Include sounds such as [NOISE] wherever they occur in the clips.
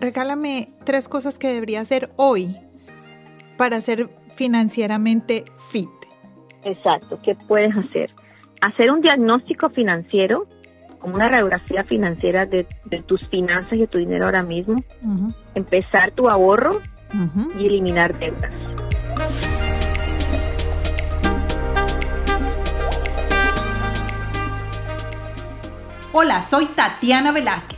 regálame tres cosas que debería hacer hoy para ser financieramente fit. Exacto, ¿qué puedes hacer? Hacer un diagnóstico financiero, como una radiografía financiera de, tus finanzas y de tu dinero ahora mismo. Empezar tu ahorro y eliminar deudas. Hola, soy Tatiana Velázquez.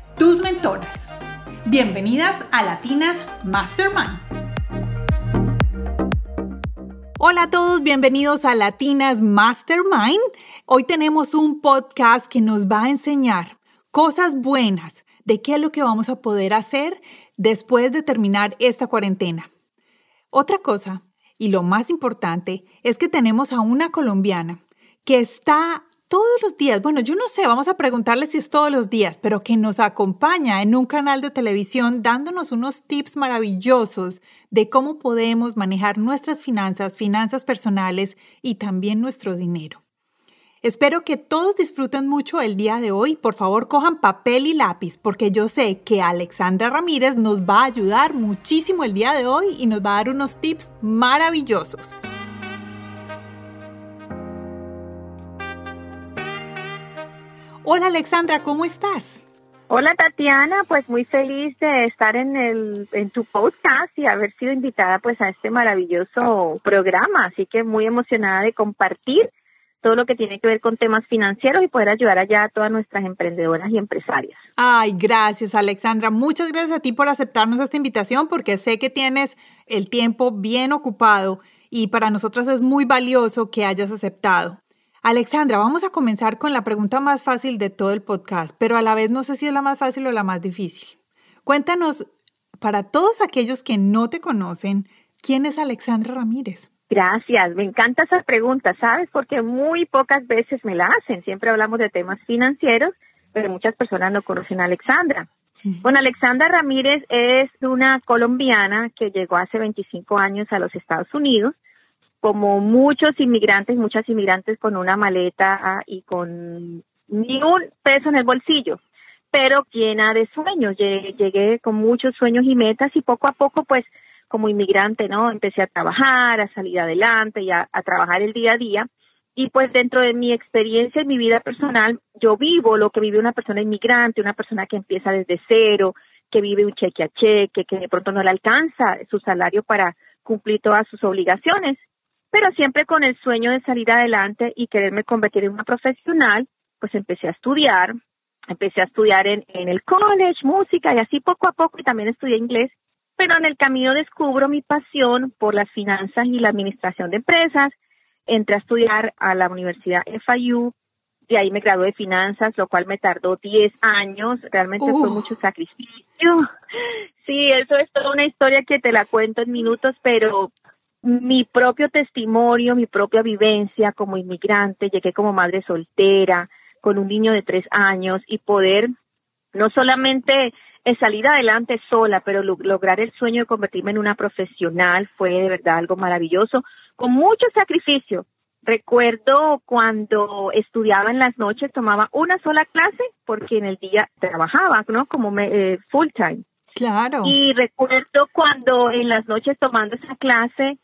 tus mentoras. Bienvenidas a Latinas Mastermind. Hola a todos, bienvenidos a Latinas Mastermind. Hoy tenemos un podcast que nos va a enseñar cosas buenas de qué es lo que vamos a poder hacer después de terminar esta cuarentena. Otra cosa, y lo más importante, es que tenemos a una colombiana que está todos los días, bueno, yo no sé, vamos a preguntarle si es todos los días, pero que nos acompaña en un canal de televisión dándonos unos tips maravillosos de cómo podemos manejar nuestras finanzas, finanzas personales y también nuestro dinero. Espero que todos disfruten mucho el día de hoy. Por favor, cojan papel y lápiz porque yo sé que Alexandra Ramírez nos va a ayudar muchísimo el día de hoy y nos va a dar unos tips maravillosos. Hola Alexandra, ¿cómo estás? Hola Tatiana, pues muy feliz de estar en el en tu podcast y haber sido invitada pues a este maravilloso programa, así que muy emocionada de compartir todo lo que tiene que ver con temas financieros y poder ayudar allá a todas nuestras emprendedoras y empresarias. Ay, gracias Alexandra. Muchas gracias a ti por aceptarnos esta invitación porque sé que tienes el tiempo bien ocupado y para nosotras es muy valioso que hayas aceptado. Alexandra, vamos a comenzar con la pregunta más fácil de todo el podcast, pero a la vez no sé si es la más fácil o la más difícil. Cuéntanos, para todos aquellos que no te conocen, ¿quién es Alexandra Ramírez? Gracias, me encanta esa pregunta, ¿sabes? Porque muy pocas veces me la hacen. Siempre hablamos de temas financieros, pero muchas personas no conocen a Alexandra. Bueno, Alexandra Ramírez es una colombiana que llegó hace 25 años a los Estados Unidos como muchos inmigrantes, muchas inmigrantes con una maleta ah, y con ni un peso en el bolsillo, pero llena de sueños. Llegué, con muchos sueños y metas y poco a poco, pues, como inmigrante, ¿no? Empecé a trabajar, a salir adelante y a, a trabajar el día a día. Y pues dentro de mi experiencia en mi vida personal, yo vivo lo que vive una persona inmigrante, una persona que empieza desde cero, que vive un cheque a cheque, que de pronto no le alcanza su salario para cumplir todas sus obligaciones pero siempre con el sueño de salir adelante y quererme convertir en una profesional, pues empecé a estudiar, empecé a estudiar en, en el college, música y así poco a poco y también estudié inglés, pero en el camino descubro mi pasión por las finanzas y la administración de empresas, entré a estudiar a la Universidad FIU, de ahí me gradué de finanzas, lo cual me tardó 10 años, realmente fue mucho sacrificio. [LAUGHS] Sí, eso es toda una historia que te la cuento en minutos, pero mi propio testimonio, mi propia vivencia como inmigrante, llegué como madre soltera, con un niño de tres años y poder no solamente eh, salir adelante sola, pero lograr el sueño de convertirme en una profesional fue de verdad algo maravilloso, con mucho sacrificio. Recuerdo cuando estudiaba en las noches, tomaba una sola clase porque en el día trabajaba, ¿no? Como me, eh, full time. Claro. Y recuerdo cuando en las noches tomando esa clase,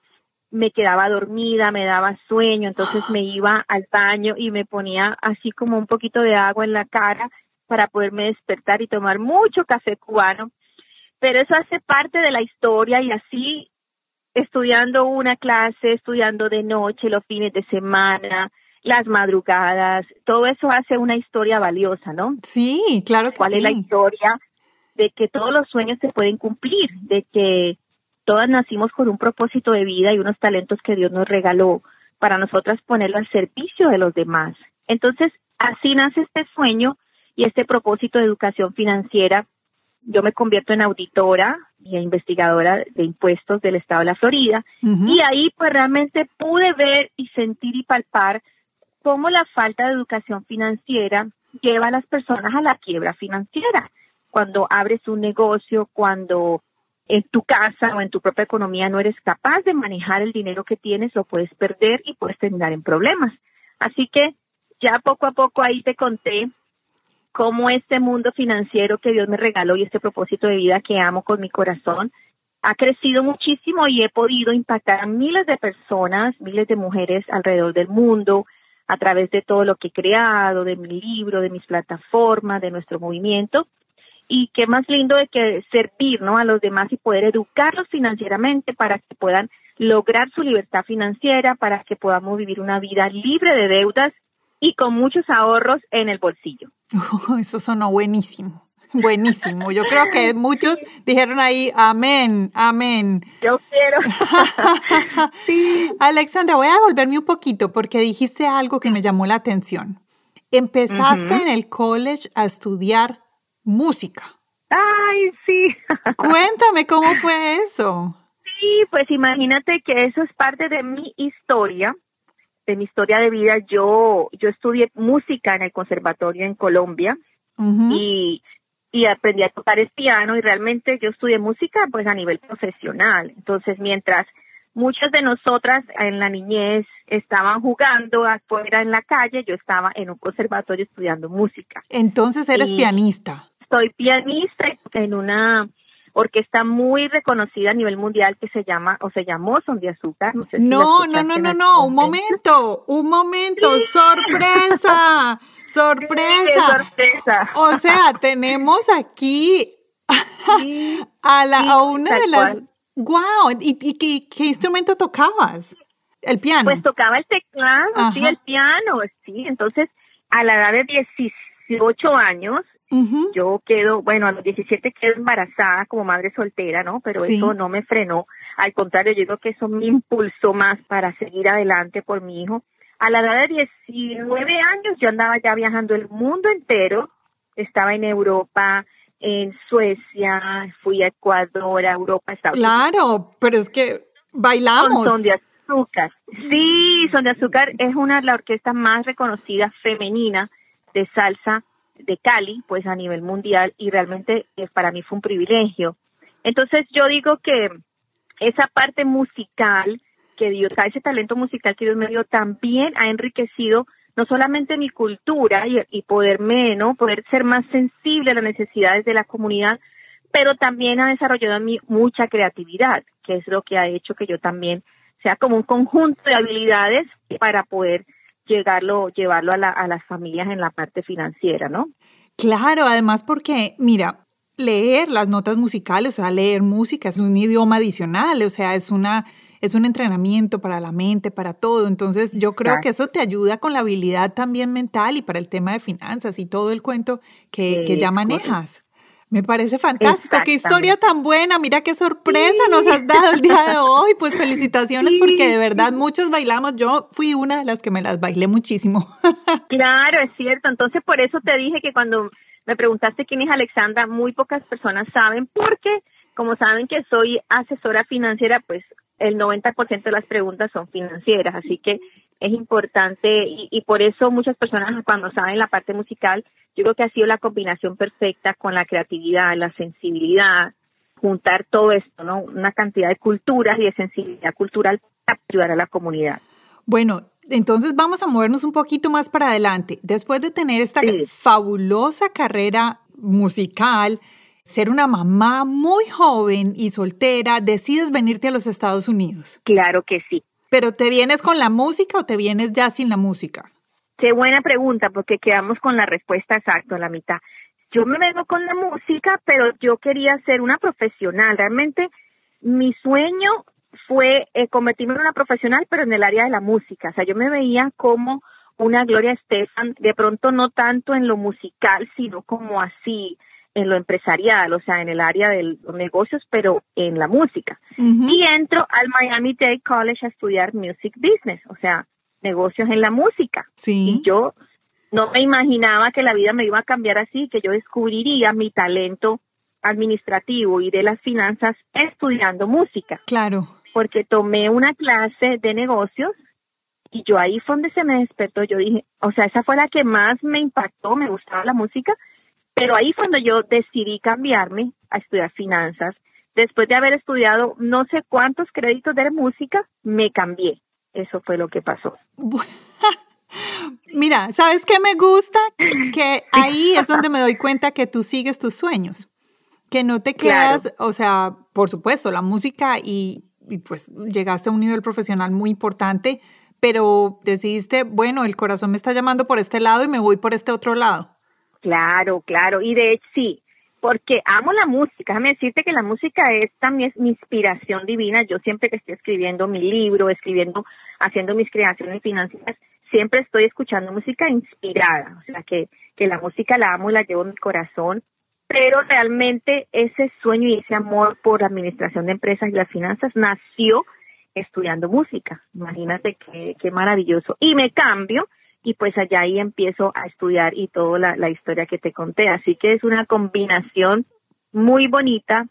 me quedaba dormida, me daba sueño, entonces me iba al baño y me ponía así como un poquito de agua en la cara para poderme despertar y tomar mucho café cubano. Pero eso hace parte de la historia y así estudiando una clase, estudiando de noche, los fines de semana, las madrugadas, todo eso hace una historia valiosa, ¿no? Sí, claro que ¿Cuál es la historia de que todos los sueños se pueden cumplir, de que todas nacimos con un propósito de vida y unos talentos que Dios nos regaló para nosotras ponerlo al servicio de los demás. Entonces, así nace este sueño y este propósito de educación financiera. Yo me convierto en auditora y investigadora de impuestos del estado de la Florida. Y ahí pues realmente pude ver y sentir y palpar cómo la falta de educación financiera lleva a las personas a la quiebra financiera. Cuando abres un negocio, cuando en tu casa o en tu propia economía no eres capaz de manejar el dinero que tienes, lo puedes perder y puedes terminar en problemas. Así que ya poco a poco ahí te conté cómo este mundo financiero que Dios me regaló y este propósito de vida que amo con mi corazón ha crecido muchísimo y he podido impactar a miles de personas, miles de mujeres alrededor del mundo a través de todo lo que he creado, de mi libro, de mis plataformas, de nuestro movimiento y qué más lindo de que servir ¿no? a los demás y poder educarlos financieramente para que puedan lograr su libertad financiera, para que podamos vivir una vida libre de deudas y con muchos ahorros en el bolsillo. [LAUGHS] eso sonó buenísimo. Buenísimo. Yo creo que muchos dijeron ahí, amén, amén. Yo quiero. [LAUGHS] sí. Alexandra, voy a devolverme un poquito porque dijiste algo que me llamó la atención. Empezaste en el college a estudiar música. Ay, sí. [LAUGHS] Cuéntame cómo fue eso. Sí, pues imagínate que eso es parte de mi historia, de mi historia de vida. Yo, yo estudié música en el conservatorio en Colombia y, y aprendí a tocar el piano y realmente yo estudié música pues a nivel profesional. Entonces, mientras muchas de nosotras en la niñez estaban jugando afuera en la calle, yo estaba en un conservatorio estudiando música. Entonces eres pianista soy pianista en una orquesta muy reconocida a nivel mundial que se llama o se llamó Son de Azúcar. No, no, no, no, no, un momento, un momento, sorpresa, [LAUGHS] sorpresa. sorpresa. O sea, tenemos aquí a, [LAUGHS] la, a una de las... ¡Wow! ¿Y, y qué, instrumento tocabas? ¿El piano? Pues tocaba el teclado, sí, el piano, sí. Entonces, a la edad de 18 años, yo quedo, bueno, a los 17 quedo embarazada como madre soltera, ¿no? Pero eso no me frenó. Al contrario, yo digo que eso me impulsó más para seguir adelante por mi hijo. A la edad de 19 años yo andaba ya viajando el mundo entero. Estaba en Europa, en Suecia, fui a Ecuador, a Europa, Estados Claro, pero es que bailamos. Son de azúcar. Sí, Son de azúcar es una de las orquestas más reconocidas femenina de salsa de Cali, pues a nivel mundial, y realmente eh, para mí fue un privilegio. Entonces yo digo que esa parte musical que Dios, ese talento musical que Dios me dio, también ha enriquecido no solamente mi cultura y, poderme, ¿no? Poder ser más sensible a las necesidades de la comunidad, pero también ha desarrollado en mí mucha creatividad, que es lo que ha hecho que yo también sea como un conjunto de habilidades para poder llegarlo, llevarlo a, la, a las familias en la parte financiera, ¿no? Claro, además porque, mira, leer las notas musicales, o sea, leer música es un idioma adicional, o sea, es una es un entrenamiento para la mente, para todo. Entonces, yo creo que eso te ayuda con la habilidad también mental y para el tema de finanzas y todo el cuento que, que ya manejas. Me parece fantástico, qué historia tan buena, mira qué sorpresa nos has dado el día de [LAUGHS] hoy, pues felicitaciones porque de verdad muchos bailamos, yo fui una de las que me las bailé muchísimo. [LAUGHS] Claro, es cierto, entonces por eso te dije que cuando me preguntaste quién es Alexandra, muy pocas personas saben porque como saben que soy asesora financiera, pues el 90% de las preguntas son financieras, así que es importante y, y, por eso muchas personas cuando saben la parte musical, yo creo que ha sido la combinación perfecta con la creatividad, la sensibilidad, juntar todo esto, ¿no? Una cantidad de culturas y de sensibilidad cultural para ayudar a la comunidad. Bueno, entonces vamos a movernos un poquito más para adelante. Después de tener esta fabulosa carrera musical, ser una mamá muy joven y soltera, decides venirte a los Estados Unidos. Claro que sí. ¿Pero te vienes con la música o te vienes ya sin la música? Qué buena pregunta, porque quedamos con la respuesta exacta a la mitad. Yo me vengo con la música, pero yo quería ser una profesional. Realmente mi sueño fue eh, convertirme en una profesional, pero en el área de la música. O sea, yo me veía como una Gloria Estefan, de pronto no tanto en lo musical, sino como así, en lo empresarial, o sea, en el área de los negocios, pero en la música. Y entro al Miami Dade College a estudiar Music Business, o sea, negocios en la música. Sí. Y yo no me imaginaba que la vida me iba a cambiar así, que yo descubriría mi talento administrativo y de las finanzas estudiando música. Claro. Porque tomé una clase de negocios y yo ahí fue donde se me despertó. Yo dije, o sea, esa fue la que más me impactó, me gustaba la música, pero ahí cuando yo decidí cambiarme a estudiar finanzas. Después de haber estudiado no sé cuántos créditos de música, me cambié. Eso fue lo que pasó. [LAUGHS] Mira, ¿sabes qué me gusta? [LAUGHS] Que ahí es donde me doy cuenta que tú sigues tus sueños, que no te quedas, o sea, por supuesto, la música y, y, pues llegaste a un nivel profesional muy importante, pero decidiste, bueno, el corazón me está llamando por este lado y me voy por este otro lado. Claro, claro, y de hecho sí, porque amo la música. Déjame decirte que la música es también mi inspiración divina. Yo siempre que estoy escribiendo mi libro, escribiendo, haciendo mis creaciones financieras, siempre estoy escuchando música inspirada. O sea, que, que la música la amo y la llevo en mi corazón. Pero realmente ese sueño y ese amor por la administración de empresas y las finanzas nació estudiando música. Imagínate qué, qué maravilloso. Y me cambio y pues allá ahí empiezo a estudiar y toda la, la historia que te conté. Así que es una combinación muy bonita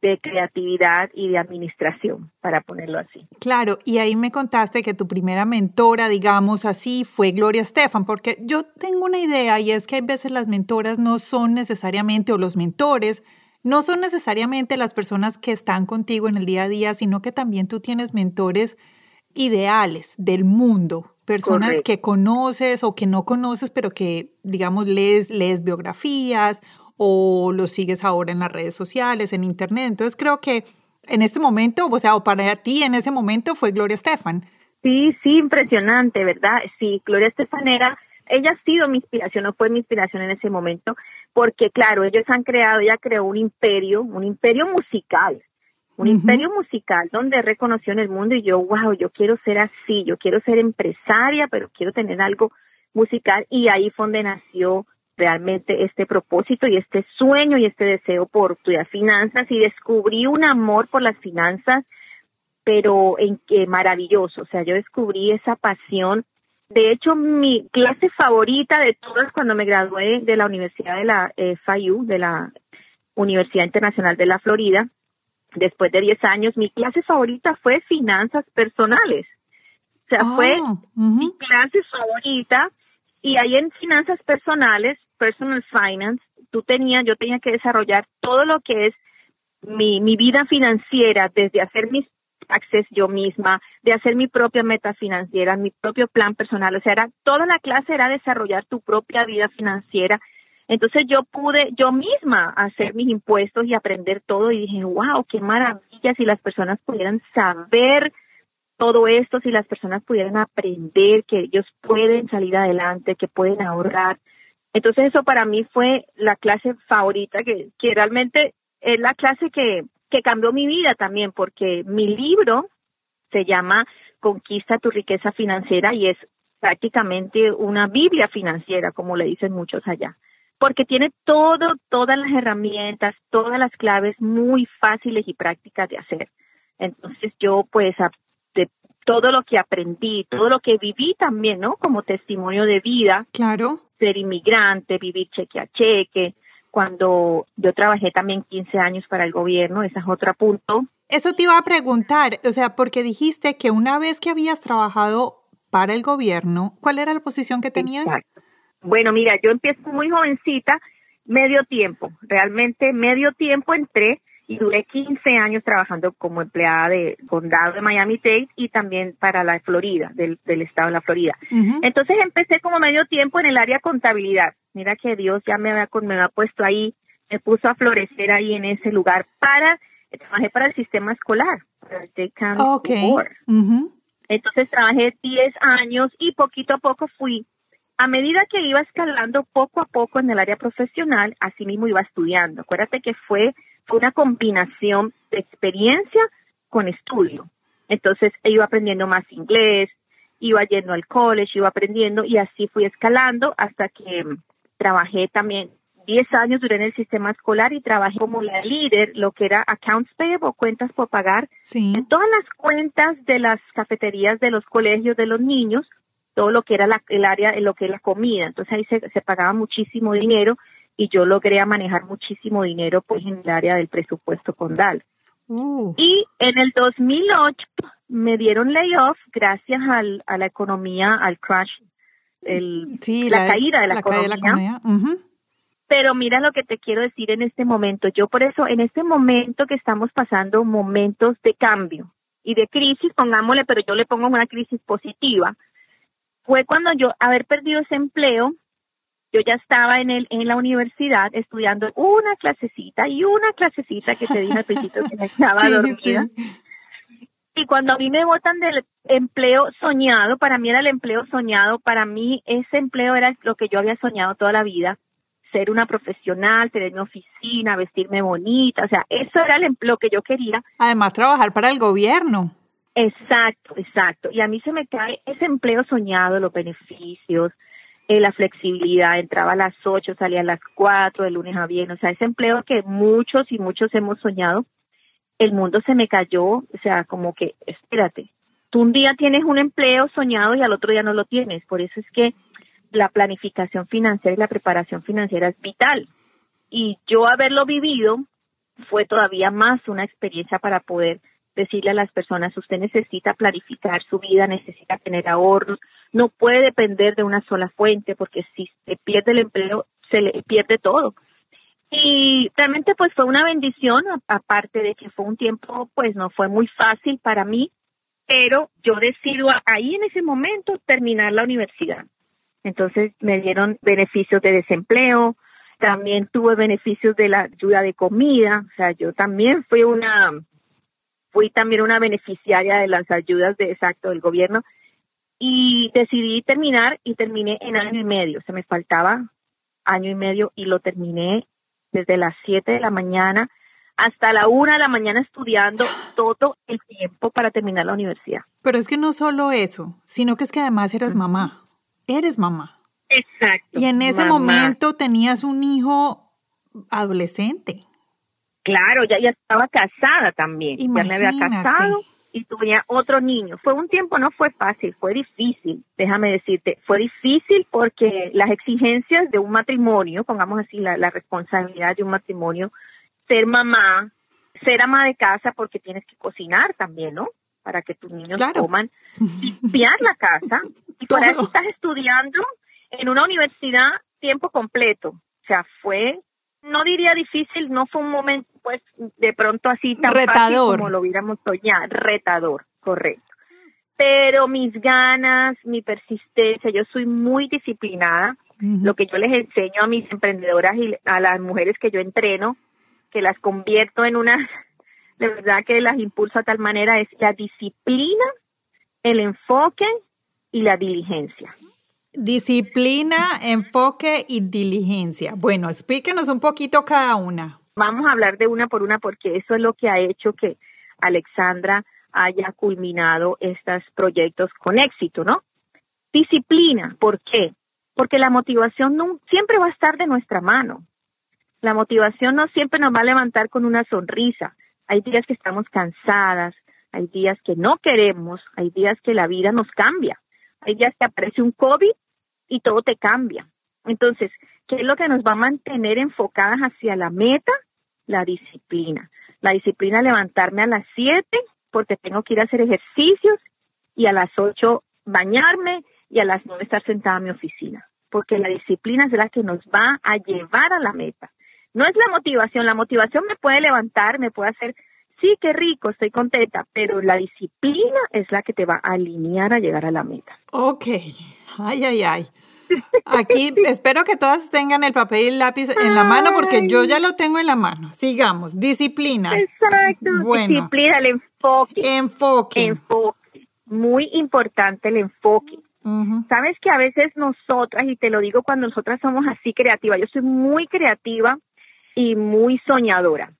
de creatividad y de administración, para ponerlo así. Claro, y ahí me contaste que tu primera mentora, digamos así, fue Gloria Estefan, porque yo tengo una idea y es que hay veces las mentoras no son necesariamente, o los mentores, no son necesariamente las personas que están contigo en el día a día, sino que también tú tienes mentores ideales del mundo, personas que conoces o que no conoces, pero que, digamos, lees, lees biografías o los sigues ahora en las redes sociales, en internet. Entonces creo que en este momento, o sea, o para ti en ese momento fue Gloria Estefan. Sí, sí, impresionante, ¿verdad? Sí, Gloria Estefan era, ella ha sido mi inspiración, no fue mi inspiración en ese momento, porque claro, ellos han creado, ella creó un imperio, un imperio musical, un imperio musical donde reconoció en el mundo y yo, wow, yo quiero ser así, yo quiero ser empresaria, pero quiero tener algo musical y ahí fue donde nació realmente este propósito y este sueño y este deseo por estudiar finanzas y descubrí un amor por las finanzas, pero en que maravilloso, o sea, yo descubrí esa pasión. De hecho, mi clase favorita de todas cuando me gradué de la Universidad de la eh, FIU, de la Universidad Internacional de la Florida, después de 10 años, mi clase favorita fue finanzas personales. O sea, fue oh, mi clase favorita y ahí en finanzas personales, personal finance, tú tenías, yo tenía que desarrollar todo lo que es mi, mi vida financiera, desde hacer mis taxes yo misma, de hacer mi propia meta financiera, mi propio plan personal. O sea, era, toda la clase era desarrollar tu propia vida financiera. Entonces yo pude yo misma hacer mis impuestos y aprender todo y dije, wow, qué maravilla si las personas pudieran saber todo esto, si las personas pudieran aprender que ellos pueden salir adelante, que pueden ahorrar. Entonces eso para mí fue la clase favorita, que, que realmente es la clase que, que cambió mi vida también, porque mi libro se llama Conquista tu riqueza financiera y es prácticamente una Biblia financiera, como le dicen muchos allá, porque tiene todo, todas las herramientas, todas las claves muy fáciles y prácticas de hacer. Entonces yo pues de todo lo que aprendí, todo lo que viví también, ¿no? Como testimonio de vida. Claro. Ser inmigrante, vivir cheque a cheque. Cuando yo trabajé también 15 años para el gobierno, ese es otro punto. Eso te iba a preguntar, o sea, porque dijiste que una vez que habías trabajado para el gobierno, ¿cuál era la posición que tenías? Exacto. Bueno, mira, yo empiezo muy jovencita, medio tiempo, realmente medio tiempo entré y duré 15 años trabajando como empleada de condado de Miami-Dade y también para la Florida, del, del estado de la Florida. Entonces empecé como medio tiempo en el área contabilidad. Mira que Dios ya me había, me había puesto ahí, me puso a florecer ahí en ese lugar para, trabajé para el sistema escolar, para el okay. Entonces trabajé 10 años y poquito a poco fui a medida que iba escalando poco a poco en el área profesional, así mismo iba estudiando. Acuérdate que fue fue una combinación de experiencia con estudio. Entonces iba aprendiendo más inglés, iba yendo al college, iba aprendiendo y así fui escalando hasta que mm, trabajé también 10 años duré en el sistema escolar y trabajé como la líder, lo que era accounts payable, cuentas por pagar, sí. en todas las cuentas de las cafeterías de los colegios de los niños, todo lo que era la, el área, en lo que es la comida. Entonces ahí se, se pagaba muchísimo dinero y yo logré manejar muchísimo dinero pues en el área del presupuesto condal. Uh. Y en el 2008 me dieron layoff gracias al, a la economía, al crash, el, la, caída de la economía. Pero mira lo que te quiero decir en este momento. Yo por eso, en este momento que estamos pasando momentos de cambio y de crisis, pongámosle, pero yo le pongo una crisis positiva, fue cuando yo haber perdido ese empleo, yo ya estaba en el en la universidad estudiando una clasecita y una clasecita que te dije al principio que me [LAUGHS] estaba dormida. Y cuando a mí me votan del empleo soñado, para mí era el empleo soñado, para mí ese empleo era lo que yo había soñado toda la vida, ser una profesional, tener mi oficina, vestirme bonita, o sea, eso era el empleo que yo quería. Además, trabajar para el gobierno. Exacto, exacto. Y a mí se me cae ese empleo soñado, los beneficios, eh, la flexibilidad, entraba a las 8, salía a las 4, de lunes a viernes, o sea, ese empleo que muchos y muchos hemos soñado, el mundo se me cayó, o sea, como que, espérate, tú un día tienes un empleo soñado y al otro día no lo tienes, por eso es que la planificación financiera y la preparación financiera es vital. Y yo haberlo vivido fue todavía más una experiencia para poder decirle a las personas, usted necesita planificar su vida, necesita tener ahorros, no puede depender de una sola fuente porque si se pierde el empleo, se le pierde todo. Y realmente pues fue una bendición, aparte de que fue un tiempo pues no fue muy fácil para mí, pero yo decido ahí en ese momento terminar la universidad. Entonces me dieron beneficios de desempleo, también tuve beneficios de la ayuda de comida, o sea, yo también fui una, fui también una beneficiaria de las ayudas de exacto del gobierno y decidí terminar y terminé en año y medio, se me faltaba año y medio y lo terminé desde las 7 de la mañana hasta la 1 de la mañana estudiando todo el tiempo para terminar la universidad. Pero es que no solo eso, sino que es que además eres mamá eres mamá. Exacto. Y en ese momento tenías un hijo adolescente. Claro, ya, ya estaba casada también. Ya me había casado y tuve otro niño. Fue un tiempo, no fue fácil, fue difícil, déjame decirte. Fue difícil porque las exigencias de un matrimonio, pongamos así, la, la responsabilidad de un matrimonio, ser mamá, ser ama de casa porque tienes que cocinar también, ¿no? para que tus niños coman, [LAUGHS] limpiar la casa y por eso estás estudiando en una universidad tiempo completo. O sea, fue, no diría difícil, no fue un momento pues de pronto así tan retador. como lo hubiéramos soñado, retador, correcto. Pero mis ganas, mi persistencia, yo soy muy disciplinada. Lo que yo les enseño a mis emprendedoras y a las mujeres que yo entreno, que las convierto en unas [LAUGHS] de verdad que las impulso a tal manera es la disciplina, el enfoque y la diligencia. Disciplina, enfoque y diligencia. Bueno, explíquenos un poquito cada una. Vamos a hablar de una por una porque eso es lo que ha hecho que Alexandra haya culminado estos proyectos con éxito, ¿no? Disciplina, ¿por qué? Porque la motivación siempre va a estar de nuestra mano. La motivación no siempre nos va a levantar con una sonrisa. Hay días que estamos cansadas, hay días que no queremos, hay días que la vida nos cambia, hay días que aparece un COVID y todo te cambia. Entonces, ¿qué es lo que nos va a mantener enfocadas hacia la meta? La disciplina. La disciplina levantarme a las 7 porque tengo que ir a hacer ejercicios y a las 8 bañarme y a las 9 estar sentada en mi oficina. Porque la disciplina es la que nos va a llevar a la meta. No es la motivación, la motivación me puede levantar, me puede hacer, sí, qué rico, estoy contenta, pero la disciplina es la que te va a alinear a llegar a la meta. Ok, ay, ay, ay. Aquí espero que todas tengan el papel y el lápiz en la mano porque yo ya lo tengo en la mano. Sigamos, disciplina. Exacto, disciplina, el enfoque. Enfoque. Enfoque. Muy importante el enfoque. Sabes que a veces nosotras, y te lo digo cuando nosotras somos así creativas, yo soy muy creativa y muy soñadora.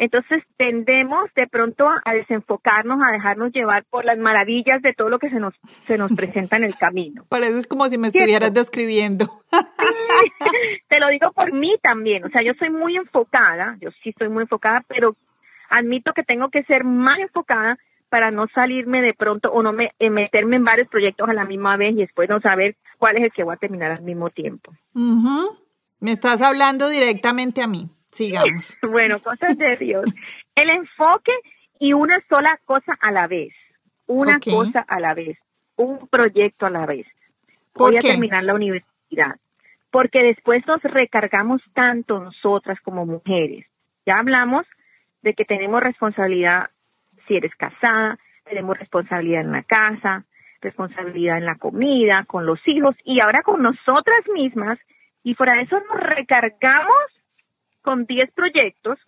Entonces tendemos de pronto a desenfocarnos, a dejarnos llevar por las maravillas de todo lo que se nos, se nos presenta en el camino. [LAUGHS] Parece como si me estuvieras describiendo. [LAUGHS] te lo digo por mí también, o sea, yo soy muy enfocada, yo sí estoy muy enfocada, pero admito que tengo que ser más enfocada para no salirme de pronto o no me, eh, meterme en varios proyectos a la misma vez y después no saber cuál es el que voy a terminar al mismo tiempo. Me estás hablando directamente a mí. Sigamos. [LAUGHS] bueno, cosas de Dios. El enfoque y una sola cosa a la vez. Una cosa a la vez. Un proyecto a la vez. Voy a terminar la universidad. Porque después nos recargamos tanto nosotras como mujeres. Ya hablamos de que tenemos responsabilidad si eres casada, tenemos responsabilidad en la casa, responsabilidad en la comida, con los hijos y ahora con nosotras mismas. Y fuera eso nos recargamos con 10 proyectos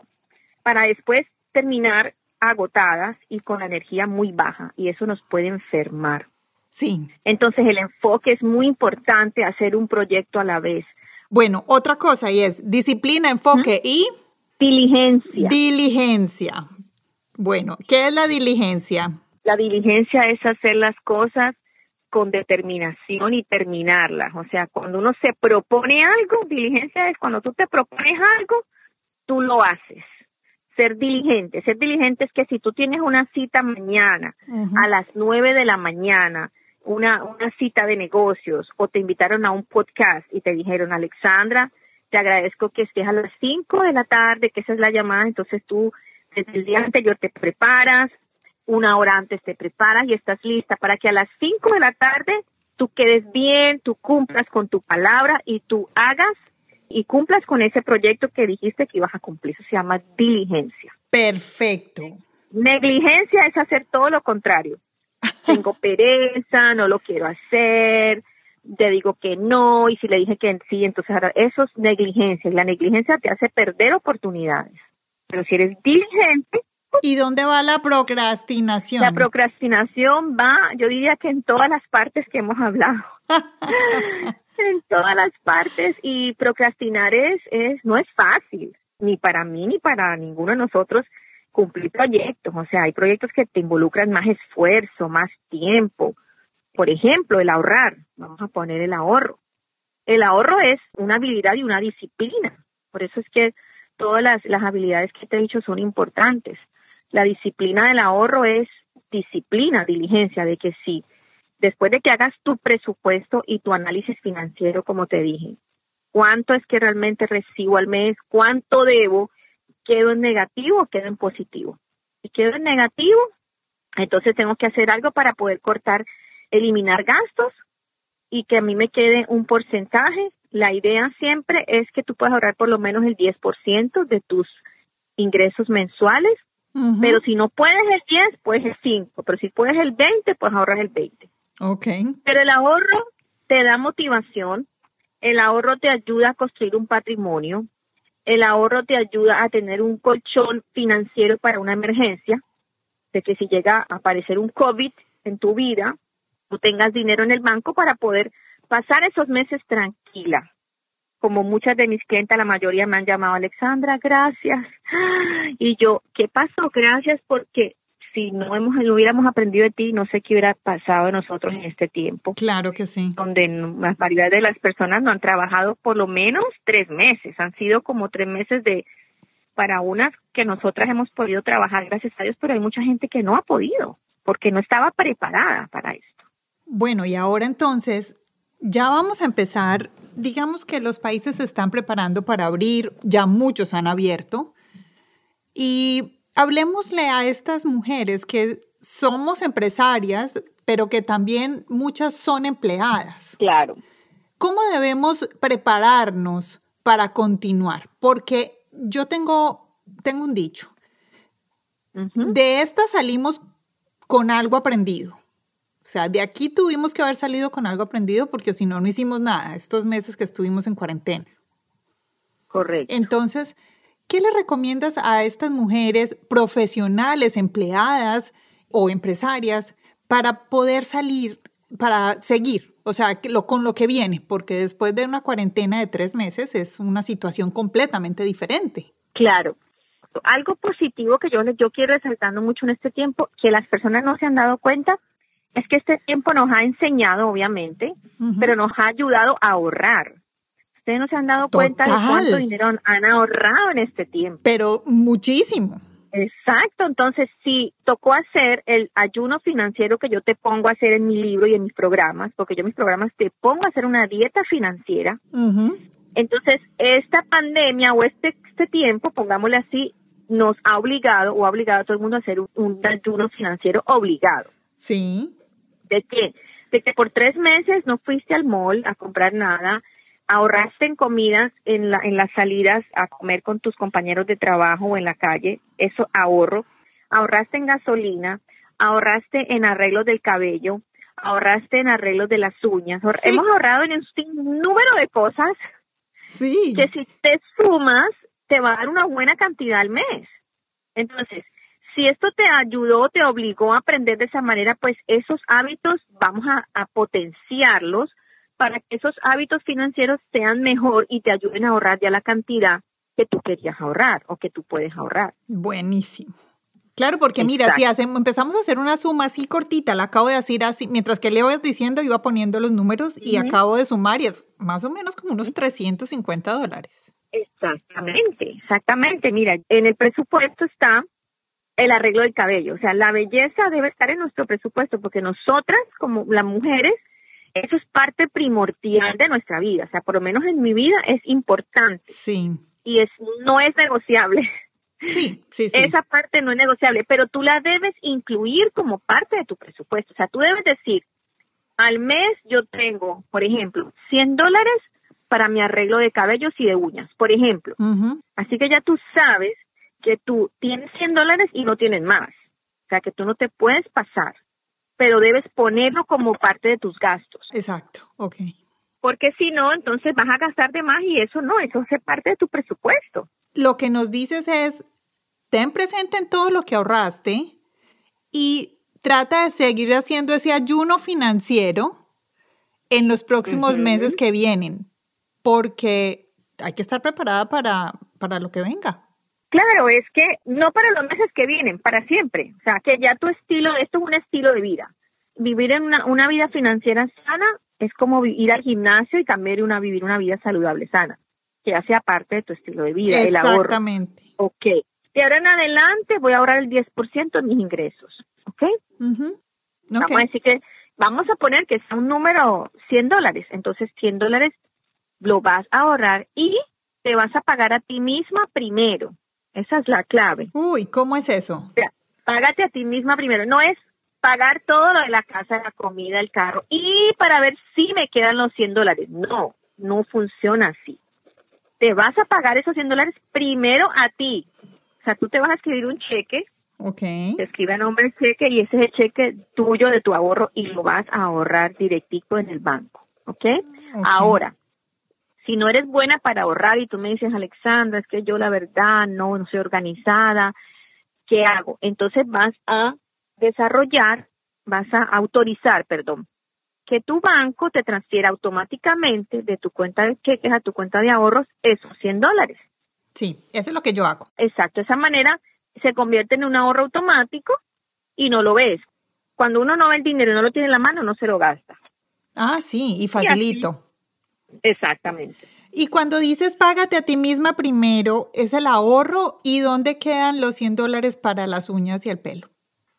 para después terminar agotadas y con la energía muy baja y eso nos puede enfermar. Sí. Entonces el enfoque es muy importante hacer un proyecto a la vez. Bueno, otra cosa y es disciplina, enfoque y diligencia. Diligencia. Bueno, ¿qué es la diligencia? La diligencia es hacer las cosas con determinación y terminarlas. O sea, cuando uno se propone algo, diligencia es cuando tú te propones algo, tú lo haces. Ser diligente. Ser diligente es que si tú tienes una cita mañana a las nueve de la mañana, una, una cita de negocios o te invitaron a un podcast y te dijeron, Alexandra, te agradezco que estés a las cinco de la tarde, que esa es la llamada, entonces tú desde el día anterior te preparas, una hora antes te preparas y estás lista para que a las 5 de la tarde tú quedes bien, tú cumplas con tu palabra y tú hagas y cumplas con ese proyecto que dijiste que ibas a cumplir. Eso se llama diligencia. Perfecto. Negligencia es hacer todo lo contrario. [LAUGHS] Tengo pereza, no lo quiero hacer, te digo que no, y si le dije que sí, entonces ahora eso es negligencia. Y la negligencia te hace perder oportunidades. Pero si eres diligente, ¿Y dónde va la procrastinación? La procrastinación va, yo diría que en todas las partes que hemos hablado. [LAUGHS] en todas las partes y procrastinar es, es no es fácil, ni para mí ni para ninguno de nosotros cumplir proyectos, o sea, hay proyectos que te involucran más esfuerzo, más tiempo. Por ejemplo, el ahorrar, vamos a poner el ahorro. El ahorro es una habilidad y una disciplina. Por eso es que todas las, las habilidades que te he dicho son importantes. La disciplina del ahorro es disciplina, diligencia, de que sí, después de que hagas tu presupuesto y tu análisis financiero, como te dije, cuánto es que realmente recibo al mes, cuánto debo, quedo en negativo o quedo en positivo. Si quedo en negativo, entonces tengo que hacer algo para poder cortar, eliminar gastos y que a mí me quede un porcentaje. La idea siempre es que tú puedas ahorrar por lo menos el 10% de tus ingresos mensuales pero si no puedes el 10, puedes el 5. Pero si puedes el 20, puedes ahorrar el 20. Ok. Pero el ahorro te da motivación. El ahorro te ayuda a construir un patrimonio. El ahorro te ayuda a tener un colchón financiero para una emergencia. De que si llega a aparecer un COVID en tu vida, tú tengas dinero en el banco para poder pasar esos meses tranquila como muchas de mis clientes, la mayoría me han llamado, Alexandra, gracias. Y yo, ¿qué pasó? Gracias porque si no hemos no hubiéramos aprendido de ti, no sé qué hubiera pasado de nosotros en este tiempo. Claro que sí. Donde la variedad de las personas no han trabajado por lo menos tres meses. Han sido como tres meses de para unas que nosotras hemos podido trabajar, gracias a Dios, pero hay mucha gente que no ha podido porque no estaba preparada para esto. Bueno, y ahora entonces ya vamos a empezar digamos que los países se están preparando para abrir, ya muchos han abierto. Y hablemosle a estas mujeres que somos empresarias, pero que también muchas son empleadas. Claro. ¿Cómo debemos prepararnos para continuar? Porque yo tengo, tengo un dicho. De esta salimos con algo aprendido. O sea, de aquí tuvimos que haber salido con algo aprendido porque si no, no hicimos nada estos meses que estuvimos en cuarentena. Correcto. Entonces, ¿qué le recomiendas a estas mujeres profesionales, empleadas o empresarias para poder salir, para seguir? O sea, lo, con lo que viene, porque después de una cuarentena de tres meses es una situación completamente diferente. Claro. Algo positivo que yo, yo quiero resaltando mucho en este tiempo, que las personas no se han dado cuenta, es que este tiempo nos ha enseñado, obviamente, pero nos ha ayudado a ahorrar. Ustedes no se han dado cuenta de cuánto dinero han ahorrado en este tiempo. Pero muchísimo. Exacto, entonces si tocó hacer el ayuno financiero que yo te pongo a hacer en mi libro y en mis programas, porque yo en mis programas te pongo a hacer una dieta financiera, Entonces, esta pandemia o este, este tiempo, pongámosle así, nos ha obligado o ha obligado a todo el mundo a hacer un, un ayuno financiero obligado. Sí. ¿De qué? De que por tres meses no fuiste al mall a comprar nada, ahorraste en comidas en, la, en las salidas a comer con tus compañeros de trabajo o en la calle, eso ahorro, ahorraste en gasolina, ahorraste en arreglos del cabello, ahorraste en arreglos de las uñas, hemos ahorrado en un número de cosas sí. que si te sumas te va a dar una buena cantidad al mes. Entonces, si esto te ayudó, te obligó a aprender de esa manera, pues esos hábitos vamos a, a potenciarlos para que esos hábitos financieros sean mejor y te ayuden a ahorrar ya la cantidad que tú querías ahorrar o que tú puedes ahorrar. Buenísimo. Claro, porque mira, si hacemos, empezamos a hacer una suma así cortita, la acabo de decir así, mientras que le ibas diciendo, iba poniendo los números y acabo de sumar y es más o menos como unos 350 dólares. Exactamente, exactamente. Mira, en el presupuesto está el arreglo del cabello, o sea, la belleza debe estar en nuestro presupuesto porque nosotras, como las mujeres, eso es parte primordial de nuestra vida, o sea, por lo menos en mi vida es importante. Sí. Y es no es negociable. Sí, sí, sí. Esa parte no es negociable, pero tú la debes incluir como parte de tu presupuesto. O sea, tú debes decir, al mes yo tengo, por ejemplo, 100 dólares para mi arreglo de cabellos y de uñas, por ejemplo. Así que ya tú sabes que tú tienes 100 dólares y no tienes más. O sea, que tú no te puedes pasar, pero debes ponerlo como parte de tus gastos. Exacto, ok. Porque si no, entonces vas a gastar de más y eso no, eso hace parte de tu presupuesto. Lo que nos dices es, ten presente en todo lo que ahorraste y trata de seguir haciendo ese ayuno financiero en los próximos meses que vienen, porque hay que estar preparada para, para lo que venga. Claro, es que no para los meses que vienen, para siempre. O sea, que ya tu estilo, esto es un estilo de vida. Vivir en una, una vida financiera sana es como ir al gimnasio y cambiar una, vivir una vida saludable, sana, que ya sea parte de tu estilo de vida, el ahorro. Exactamente. Ok. De ahora en adelante voy a ahorrar el 10% de mis ingresos, ¿ok? Vamos a decir que, vamos a poner que sea un número 100 dólares. Entonces, 100 dólares lo vas a ahorrar y te vas a pagar a ti misma primero. Esa es la clave. Uy, ¿cómo es eso? O sea, págate a ti misma primero. No es pagar todo lo de la casa, la comida, el carro y para ver si me quedan los 100 dólares. No, no funciona así. Te vas a pagar esos 100 dólares primero a ti. O sea, tú te vas a escribir un cheque. Ok. Te escribe a nombre el cheque y ese es el cheque tuyo de tu ahorro y lo vas a ahorrar directico en el banco. ¿Ok? okay. Ahora, si no eres buena para ahorrar y tú me dices, Alexandra, es que yo la verdad no, no soy organizada, ¿qué hago? Entonces vas a desarrollar, vas a autorizar, perdón, que tu banco te transfiera automáticamente de tu cuenta de cheques a tu cuenta de ahorros esos 100 dólares. Sí, eso es lo que yo hago. Exacto, de esa manera se convierte en un ahorro automático y no lo ves. Cuando uno no ve el dinero y no lo tiene en la mano, no se lo gasta. Ah, sí, y facilito. Exactamente. Y cuando dices págate a ti misma primero, ¿es el ahorro y dónde quedan los 100 dólares para las uñas y el pelo?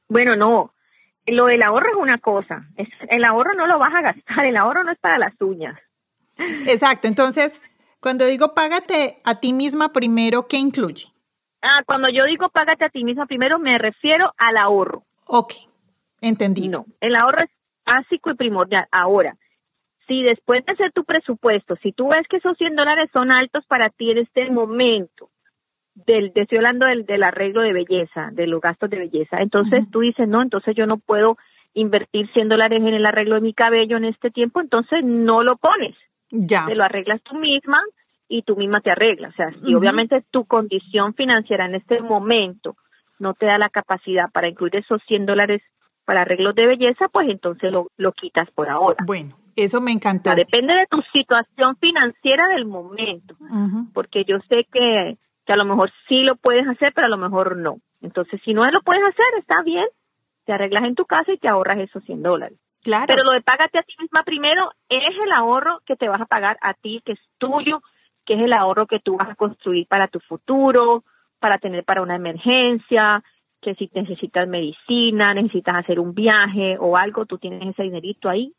Bueno, no. Lo del ahorro es una cosa. Es, el ahorro no lo vas a gastar. El ahorro no es para las uñas. Exacto. Entonces, cuando digo págate a ti misma primero, ¿qué incluye? Ah, cuando yo digo págate a ti misma primero, me refiero al ahorro. Ok. Entendí. No. El ahorro es básico y primordial. Ahora, si después de hacer tu presupuesto, si tú ves que esos 100 dólares son altos para ti en este momento, del, estoy hablando del, del arreglo de belleza, de los gastos de belleza, entonces uh -huh. tú dices, no, entonces yo no puedo invertir 100 dólares en el arreglo de mi cabello en este tiempo, entonces no lo pones. Ya. Te lo arreglas tú misma y tú misma te arreglas. O sea, si uh -huh. obviamente tu condición financiera en este momento no te da la capacidad para incluir esos 100 dólares para arreglos de belleza, pues entonces lo, lo quitas por ahora. Bueno, eso me encantó. O sea, depende de tu situación financiera del momento, uh -huh. porque yo sé que, que a lo mejor sí lo puedes hacer, pero a lo mejor no. Entonces, si no lo puedes hacer, está bien, te arreglas en tu casa y te ahorras esos 100 dólares. Claro. Pero lo de págate a ti misma primero es el ahorro que te vas a pagar a ti, que es tuyo, que es el ahorro que tú vas a construir para tu futuro, para tener para una emergencia, que si necesitas medicina, necesitas hacer un viaje o algo, tú tienes ese dinerito ahí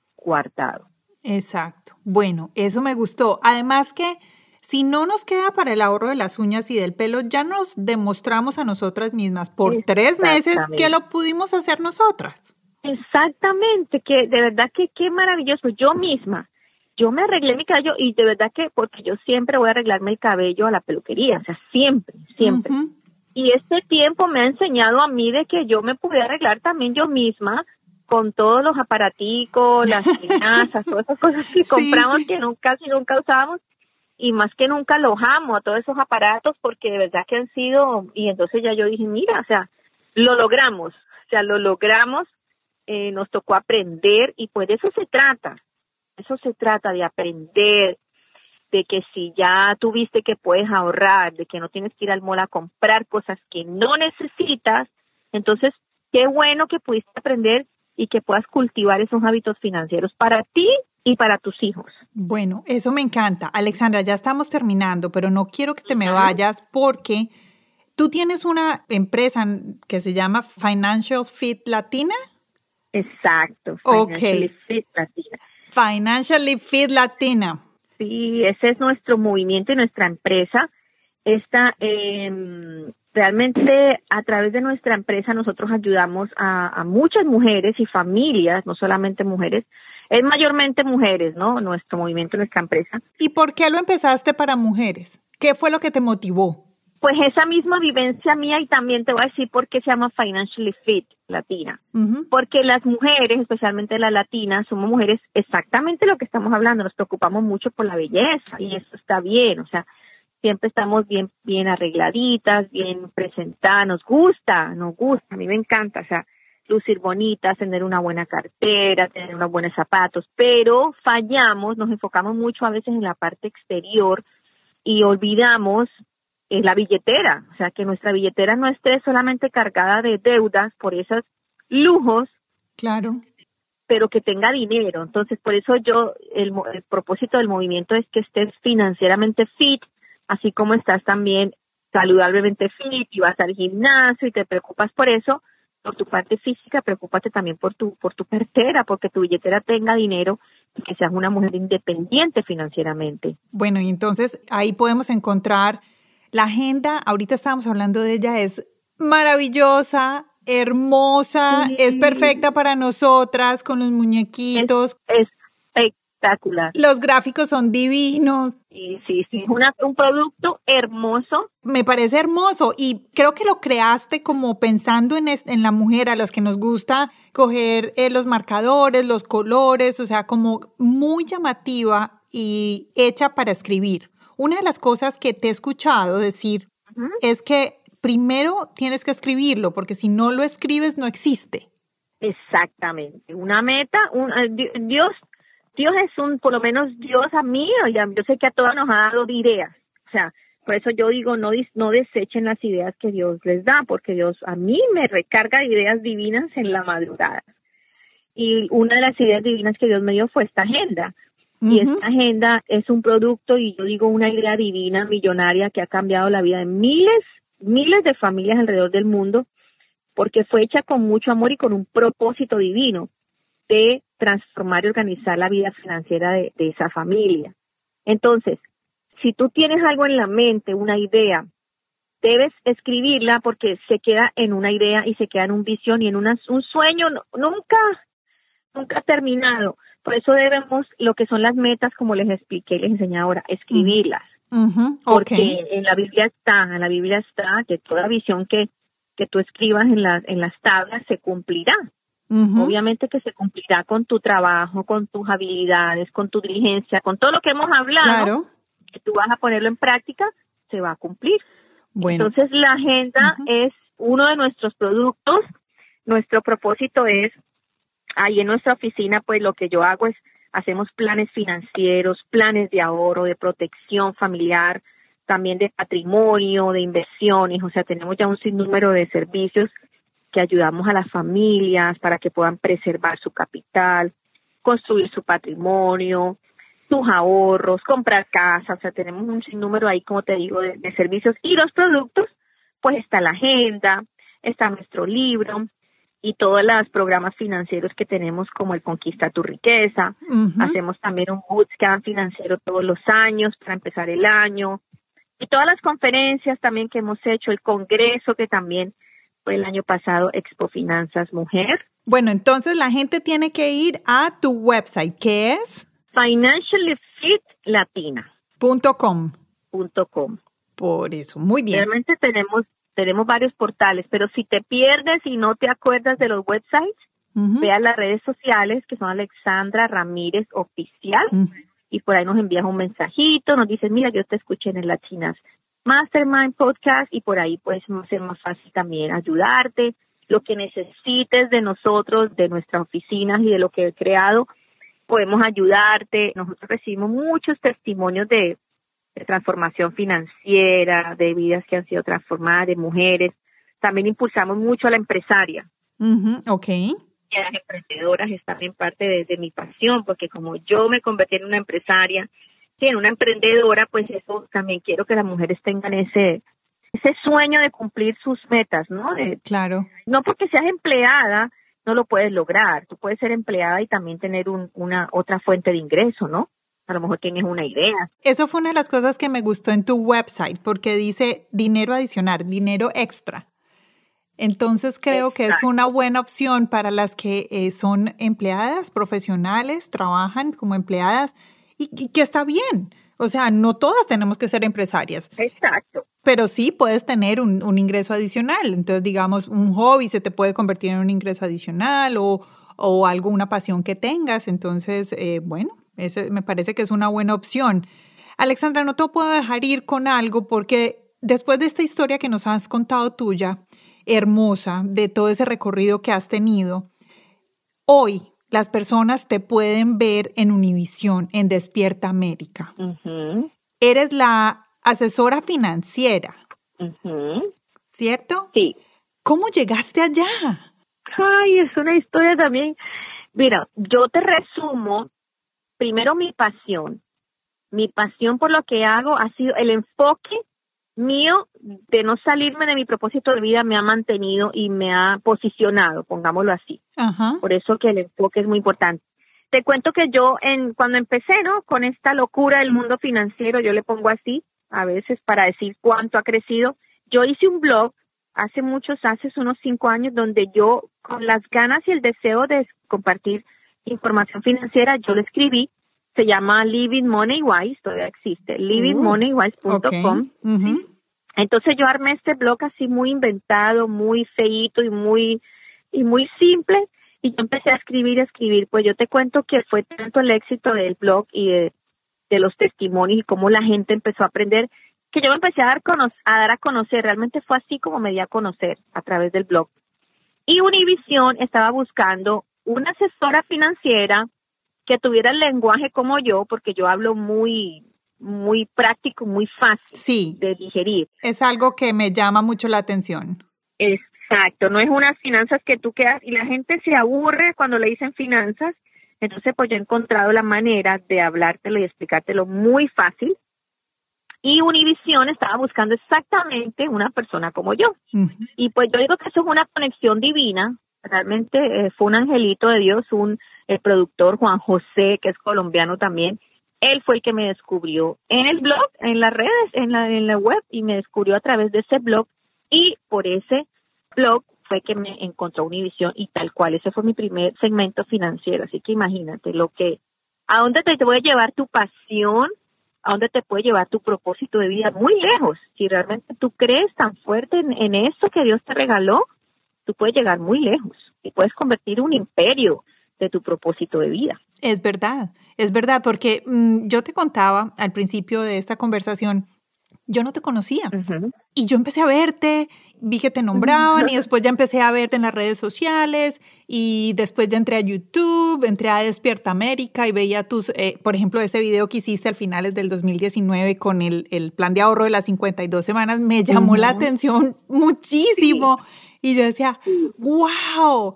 Exacto. Bueno, eso me gustó. Además que si no nos queda para el ahorro de las uñas y del pelo, ya nos demostramos a nosotras mismas por tres meses que lo pudimos hacer nosotras. Exactamente, que de verdad que qué maravilloso. Yo misma, yo me arreglé mi cabello y de verdad que, porque yo siempre voy a arreglarme el cabello a la peluquería, o sea, siempre, siempre. Y este tiempo me ha enseñado a mí de que yo me pude arreglar también yo misma con todos los aparaticos, las [LAUGHS] finanzas, todas esas cosas que compramos que nunca, casi nunca usábamos y más que nunca alojamos a todos esos aparatos porque de verdad que han sido, y entonces ya yo dije, mira, o sea, lo logramos, o sea, lo logramos, eh, nos tocó aprender y pues de eso se trata, eso se trata de aprender, de que si ya tuviste que puedes ahorrar, de que no tienes que ir al mall a comprar cosas que no necesitas, entonces qué bueno que pudiste aprender y que puedas cultivar esos hábitos financieros para ti y para tus hijos. Bueno, eso me encanta. Alexandra, ya estamos terminando, pero no quiero que te me vayas porque tú tienes una empresa que se llama Financial Fit Latina. Exacto. Financially Fit Latina. Financially Fit Latina. Sí, ese es nuestro movimiento y nuestra empresa. Esta, eh, realmente a través de nuestra empresa nosotros ayudamos a, muchas mujeres y familias, no solamente mujeres, es mayormente mujeres, ¿no? Nuestro movimiento, nuestra empresa. ¿Y por qué lo empezaste para mujeres? ¿Qué fue lo que te motivó? Pues esa misma vivencia mía y también te voy a decir por qué se llama Financially Fit Latina. Porque las mujeres, especialmente las latinas, somos mujeres exactamente lo que estamos hablando, nos preocupamos mucho por la belleza y eso está bien, o sea, siempre estamos bien, bien arregladitas, bien presentadas, nos gusta, nos gusta, a mí me encanta, o sea, lucir bonitas, tener una buena cartera, tener unos buenos zapatos, pero fallamos, nos enfocamos mucho a veces en la parte exterior y olvidamos en la billetera, o sea, que nuestra billetera no esté solamente cargada de deudas por esos lujos. Claro. Pero que tenga dinero. Entonces, por eso yo, el, el propósito del movimiento es que estés financieramente fit, así como estás también saludablemente fit y vas al gimnasio y te preocupas por eso, por tu parte física, preocúpate también por tu, por tu cartera, porque tu billetera tenga dinero y que seas una mujer independiente financieramente. Bueno, y entonces ahí podemos encontrar la agenda, ahorita estábamos hablando de ella, es maravillosa, hermosa, es perfecta para nosotras con los muñequitos. es espectacular. Los gráficos son divinos. Sí, sí, sí, un producto hermoso. Me parece hermoso y creo que lo creaste como pensando en, en la mujer, a los que nos gusta coger eh, los marcadores, los colores, o sea, como muy llamativa y hecha para escribir. Una de las cosas que te he escuchado decir es que primero tienes que escribirlo, porque si no lo escribes no existe. Exactamente. Una meta, un, eh, Dios Dios es un, por lo menos Dios a mí, yo sé que a todos nos ha dado ideas, o sea, por eso yo digo, no, no desechen las ideas que Dios les da, porque Dios a mí me recarga ideas divinas en la madrugada. Y una de las ideas divinas que Dios me dio fue esta agenda. Y esta agenda es un producto, y yo digo una idea divina, millonaria, que ha cambiado la vida de miles, miles de familias alrededor del mundo, porque fue hecha con mucho amor y con un propósito divino de transformar y organizar la vida financiera de, esa familia. Entonces, si tú tienes algo en la mente, una idea, debes escribirla porque se queda en una idea y se queda en un visión y en un sueño nunca, nunca terminado. Por eso debemos, lo que son las metas, como les expliqué, les enseñé ahora, escribirlas. Porque en la Biblia está, en la Biblia está que toda visión que, que tú escribas en las, en las tablas se cumplirá. Obviamente que se cumplirá con tu trabajo, con tus habilidades, con tu diligencia, con todo lo que hemos hablado, que tú vas a ponerlo en práctica, se va a cumplir. Entonces la agenda es uno de nuestros productos. Nuestro propósito es, ahí en nuestra oficina, pues lo que yo hago es, hacemos planes financieros, planes de ahorro, de protección familiar, también de patrimonio, de inversiones, o sea, tenemos ya un sinnúmero de servicios que ayudamos a las familias para que puedan preservar su capital, construir su patrimonio, sus ahorros, comprar casa, o sea, tenemos un sinnúmero ahí, como te digo, de, servicios y los productos, pues está la agenda, está nuestro libro y todos los programas financieros que tenemos como el Conquista tu riqueza. Hacemos también un bootcamp financiero todos los años para empezar el año. Y todas las conferencias también que hemos hecho, el congreso que también fue el año pasado, Expo Finanzas Mujer. Bueno, entonces la gente tiene que ir a tu website, ¿qué es? financiallyfitlatina.com. .com. Por eso, muy bien. Realmente tenemos tenemos varios portales, pero si te pierdes y no te acuerdas de los websites, vea las redes sociales que son Alexandra Ramírez Oficial y por ahí nos envías un mensajito, nos dices, mira, yo te escuché en el Latinas Mastermind Podcast y por ahí puede ser más fácil también ayudarte. Lo que necesites de nosotros, de nuestras oficinas y de lo que he creado, podemos ayudarte. Nosotros recibimos muchos testimonios de, transformación financiera, de vidas que han sido transformadas, de mujeres. También impulsamos mucho a la empresaria. ok. Y a las emprendedoras es también parte de, mi pasión, porque como yo me convertí en una empresaria, sí, en una emprendedora, pues eso también quiero que las mujeres tengan ese ese sueño de cumplir sus metas, ¿no? claro. No porque seas empleada, no lo puedes lograr. Tú puedes ser empleada y también tener una otra fuente de ingreso, ¿no? A lo mejor tienes una idea. Eso fue una de las cosas que me gustó en tu website, porque dice dinero adicional, dinero extra. Entonces creo que es una buena opción para las que eh, son empleadas profesionales, trabajan como empleadas y, que está bien. O sea, no todas tenemos que ser empresarias. Exacto. Pero sí puedes tener un, ingreso adicional. Entonces, digamos, un hobby se te puede convertir en un ingreso adicional o, o algo, una pasión que tengas. Entonces, eh, bueno, ese me parece que es una buena opción. Alexandra, no te puedo dejar ir con algo porque después de esta historia que nos has contado tuya, hermosa, de todo ese recorrido que has tenido, hoy las personas te pueden ver en Univisión, en Despierta América. Eres la asesora financiera, ¿cierto? Sí. ¿Cómo llegaste allá? Ay, es una historia también. Mira, yo te resumo primero mi pasión. Mi pasión por lo que hago ha sido el enfoque mío de no salirme de mi propósito de vida me ha mantenido y me ha posicionado, pongámoslo así. Por eso que el enfoque es muy importante. Te cuento que yo en cuando empecé, ¿no? Con esta locura del mundo financiero, yo le pongo así, a veces para decir cuánto ha crecido. Yo hice un blog hace muchos, hace unos cinco años, donde yo con las ganas y el deseo de compartir información financiera, yo lo escribí, se llama Living Money Wise, todavía existe, livingmoneywise.com. Entonces yo armé este blog así muy inventado, muy feito y muy y muy simple y yo empecé a escribir y a escribir, pues yo te cuento que fue tanto el éxito del blog y de, los testimonios y cómo la gente empezó a aprender que yo me empecé a dar, a dar a conocer, realmente fue así como me di a conocer a través del blog. Y Univision estaba buscando una asesora financiera que tuviera el lenguaje como yo, porque yo hablo muy, muy práctico, muy fácil de digerir. Es algo que me llama mucho la atención. Exacto, no es unas finanzas que tú quedas y la gente se aburre cuando le dicen finanzas. Entonces, pues yo he encontrado la manera de hablártelo y explicártelo muy fácil. Y Univision estaba buscando exactamente una persona como yo. Y pues yo digo que eso es una conexión divina, realmente eh, fue un angelito de Dios, un el productor Juan José, que es colombiano también. Él fue el que me descubrió en el blog, en las redes, en la, en la web, y me descubrió a través de ese blog. Y por ese blog fue que me encontró Univision y tal cual. Ese fue mi primer segmento financiero. Así que imagínate lo que, a dónde te, te puede llevar tu pasión, a dónde te puede llevar tu propósito de vida, muy lejos. Si realmente tú crees tan fuerte en eso que Dios te regaló, tú puedes llegar muy lejos y puedes convertir un imperio de tu propósito de vida. Es verdad, es verdad, porque mm, yo te contaba al principio de esta conversación, yo no te conocía y yo empecé a verte, vi que te nombraban y después ya empecé a verte en las redes sociales y después ya entré a YouTube, entré a Despierta América y veía tus, eh, por ejemplo, ese video que hiciste al finales del 2019 con el, el plan de ahorro de las 52 semanas, me llamó la atención muchísimo. Y yo decía, wow,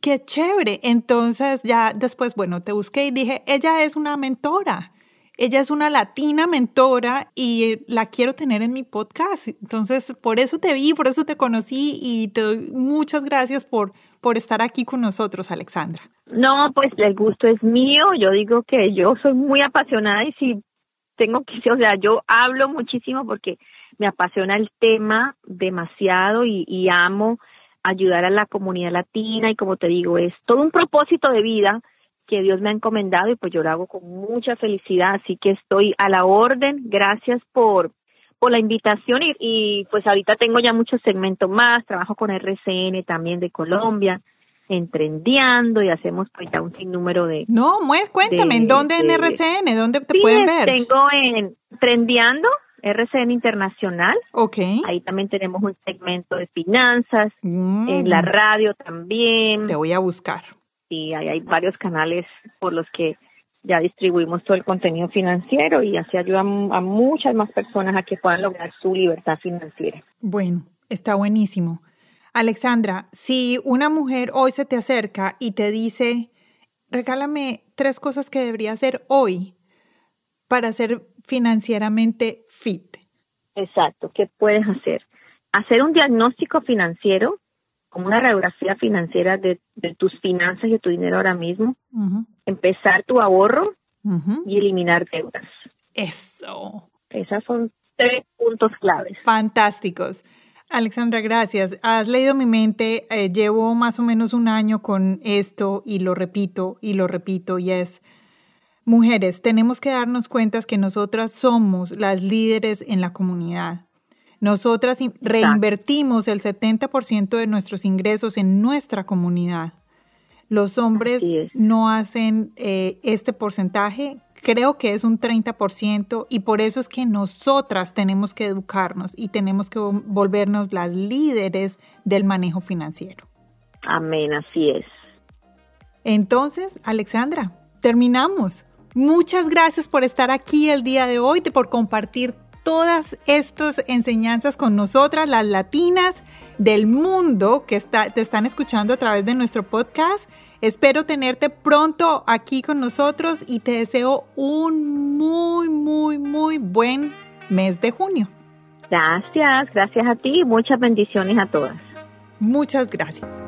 qué chévere. Entonces ya después, bueno, te busqué y dije, ella es una mentora. ella es una latina mentora y la quiero tener en mi podcast. Entonces, por eso te vi, por eso te conocí y te doy muchas gracias por, por estar aquí con nosotros, Alexandra. No, pues el gusto es mío. Yo digo que yo soy muy apasionada y si tengo que, o sea, yo hablo muchísimo porque me apasiona el tema demasiado y, y amo ayudar a la comunidad latina y como te digo, es todo un propósito de vida que Dios me ha encomendado y pues yo lo hago con mucha felicidad, así que estoy a la orden. Gracias por por la invitación y, y pues ahorita tengo ya muchos segmentos más, trabajo con RCN también de Colombia, entrendiando y hacemos pues ya un sinnúmero de... No, pues cuéntame, ¿en dónde en RCN? ¿Dónde te pueden ver? tengo en Trendeando, RCN Internacional. Ok. Ahí también tenemos un segmento de finanzas, en la mm. radio también. Te voy a buscar. Y ahí hay varios canales por los que ya distribuimos todo el contenido financiero y así ayuda a muchas más personas a que puedan lograr su libertad financiera. Bueno, está buenísimo. Alexandra, si una mujer hoy se te acerca y te dice, regálame tres cosas que debería hacer hoy para ser financieramente fit. Exacto, ¿qué puedes hacer? Hacer un diagnóstico financiero, como una radiografía financiera de, tus finanzas y de tu dinero ahora mismo. Empezar tu ahorro y eliminar deudas. Eso. Esas son tres puntos claves. Fantásticos. Alexandra, gracias. Has leído mi mente. Eh, llevo más o menos un año con esto y lo repito y lo repito y es, mujeres, tenemos que darnos cuenta que nosotras somos las líderes en la comunidad. Nosotras reinvertimos el 70% de nuestros ingresos en nuestra comunidad. Los hombres no hacen eh, este porcentaje creo que es un 30% y por eso es que nosotras tenemos que educarnos y tenemos que volvernos las líderes del manejo financiero. Amén, así es. Entonces, Alexandra, terminamos. Muchas gracias por estar aquí el día de hoy, por compartir todas estas enseñanzas con nosotras, las latinas del mundo que te están escuchando a través de nuestro podcast. Espero tenerte pronto aquí con nosotros y te deseo un muy, muy, muy buen mes de junio. Gracias, gracias a ti y muchas bendiciones a todas. Muchas gracias.